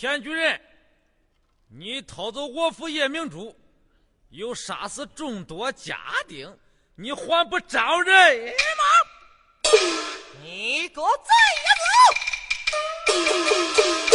田举人，你偷走我府夜明珠，又杀死众多家丁，你还不招人吗？你个贼子！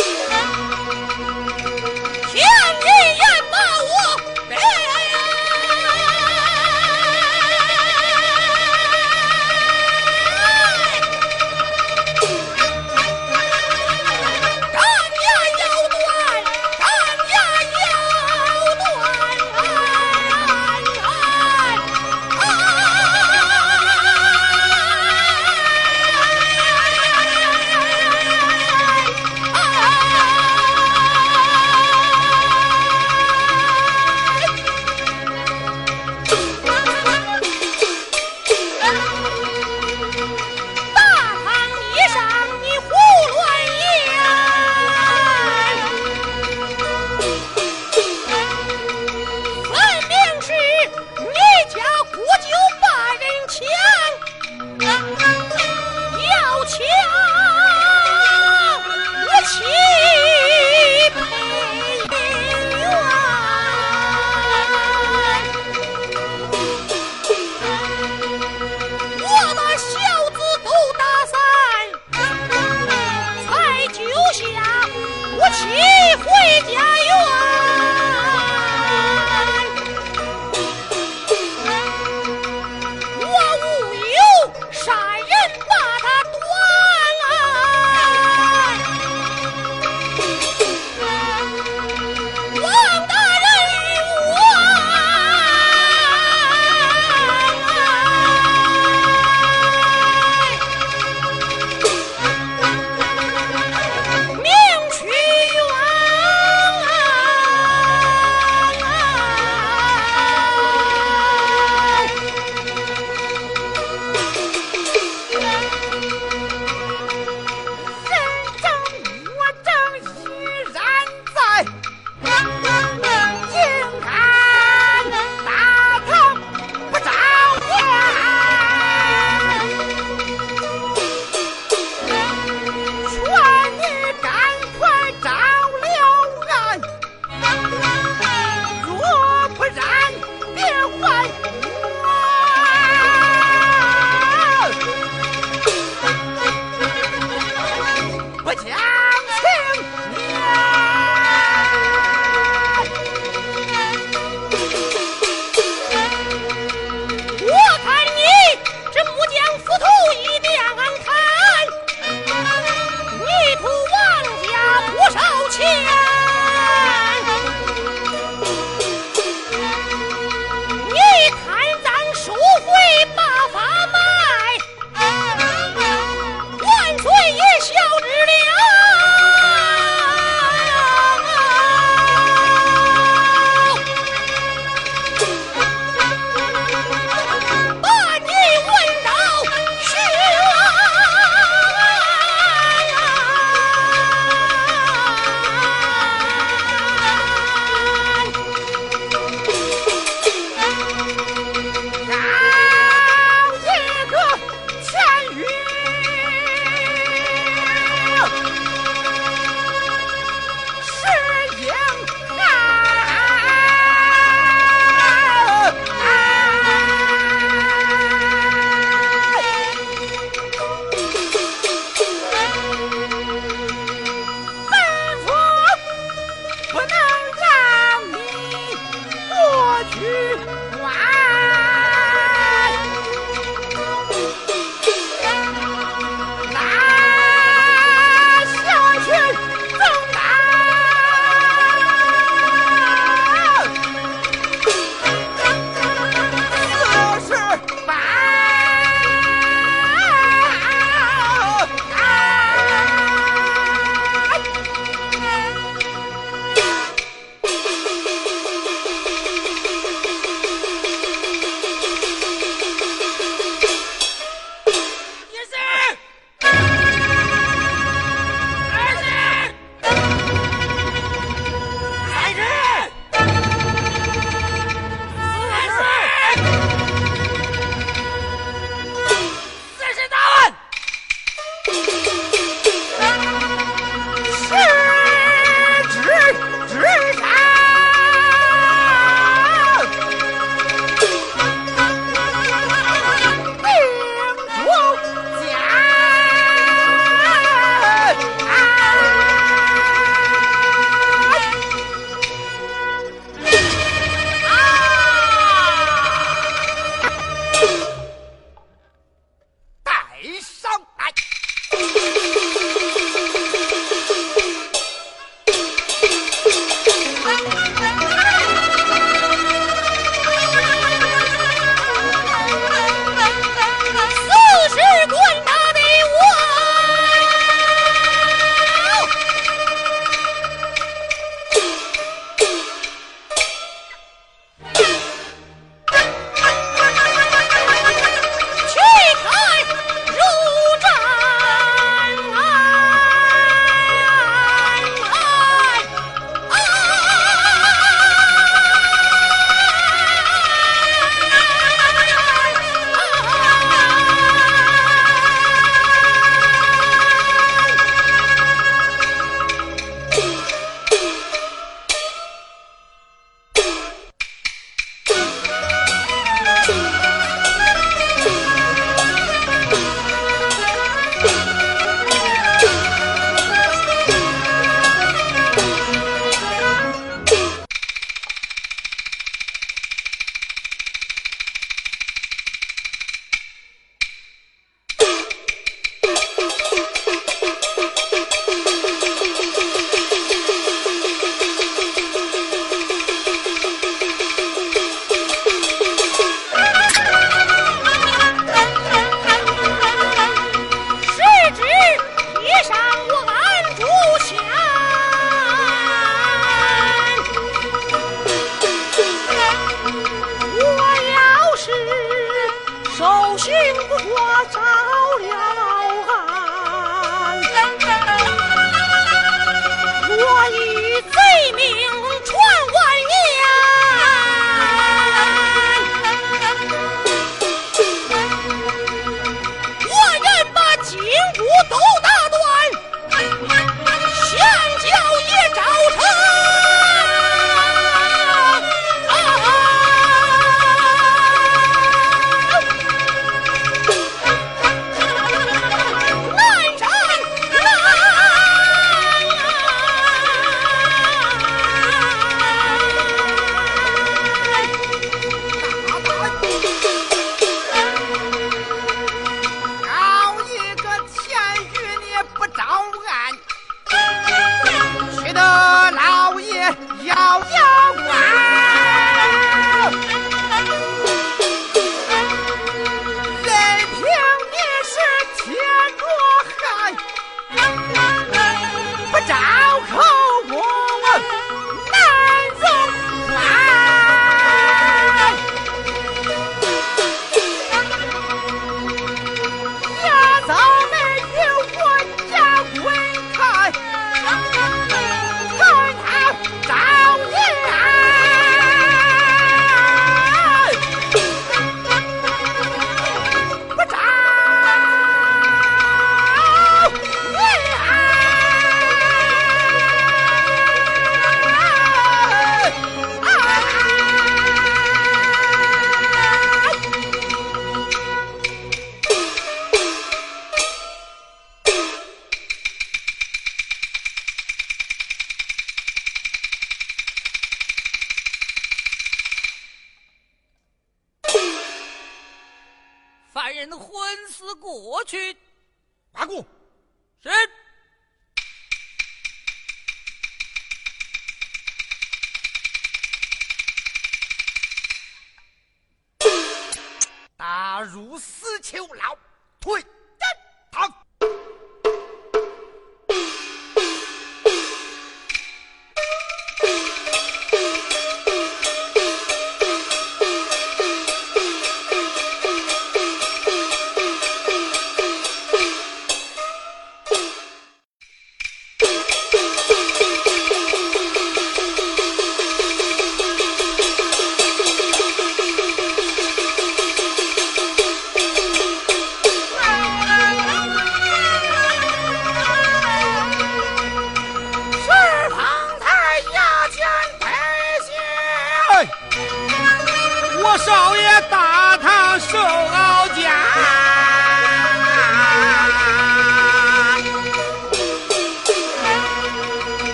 如斯求老退。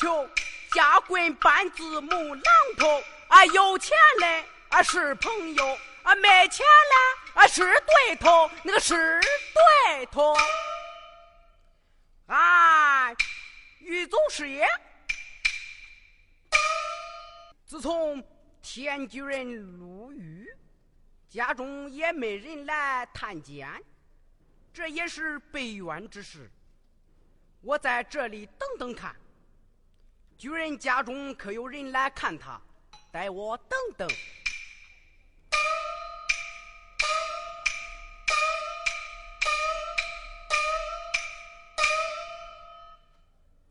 管老穷，家棍板子木榔头。啊，有钱嘞啊是朋友，啊没钱嘞啊是对头，那个是对头。啊，狱卒是也。自从天举人入狱，家中也没人来探监，这也是悲冤之事。我在这里等等看，巨人家中可有人来看他？待我等等。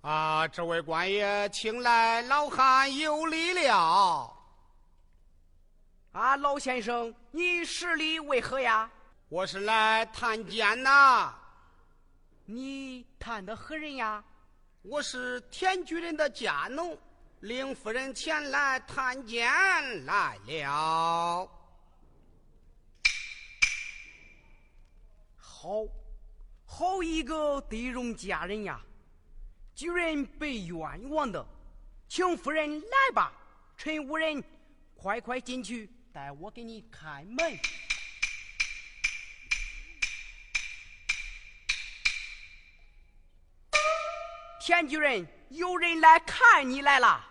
啊，这位官爷，请来，老汉有礼了。啊，老先生，你实力为何呀？我是来探监呐。你探的何人呀？我是田居人的家奴，令夫人前来探监来了。好，好一个德容佳人呀！居人被冤枉的，请夫人来吧。陈无人，快快进去，待我给你开门。田主任，有人来看你来了。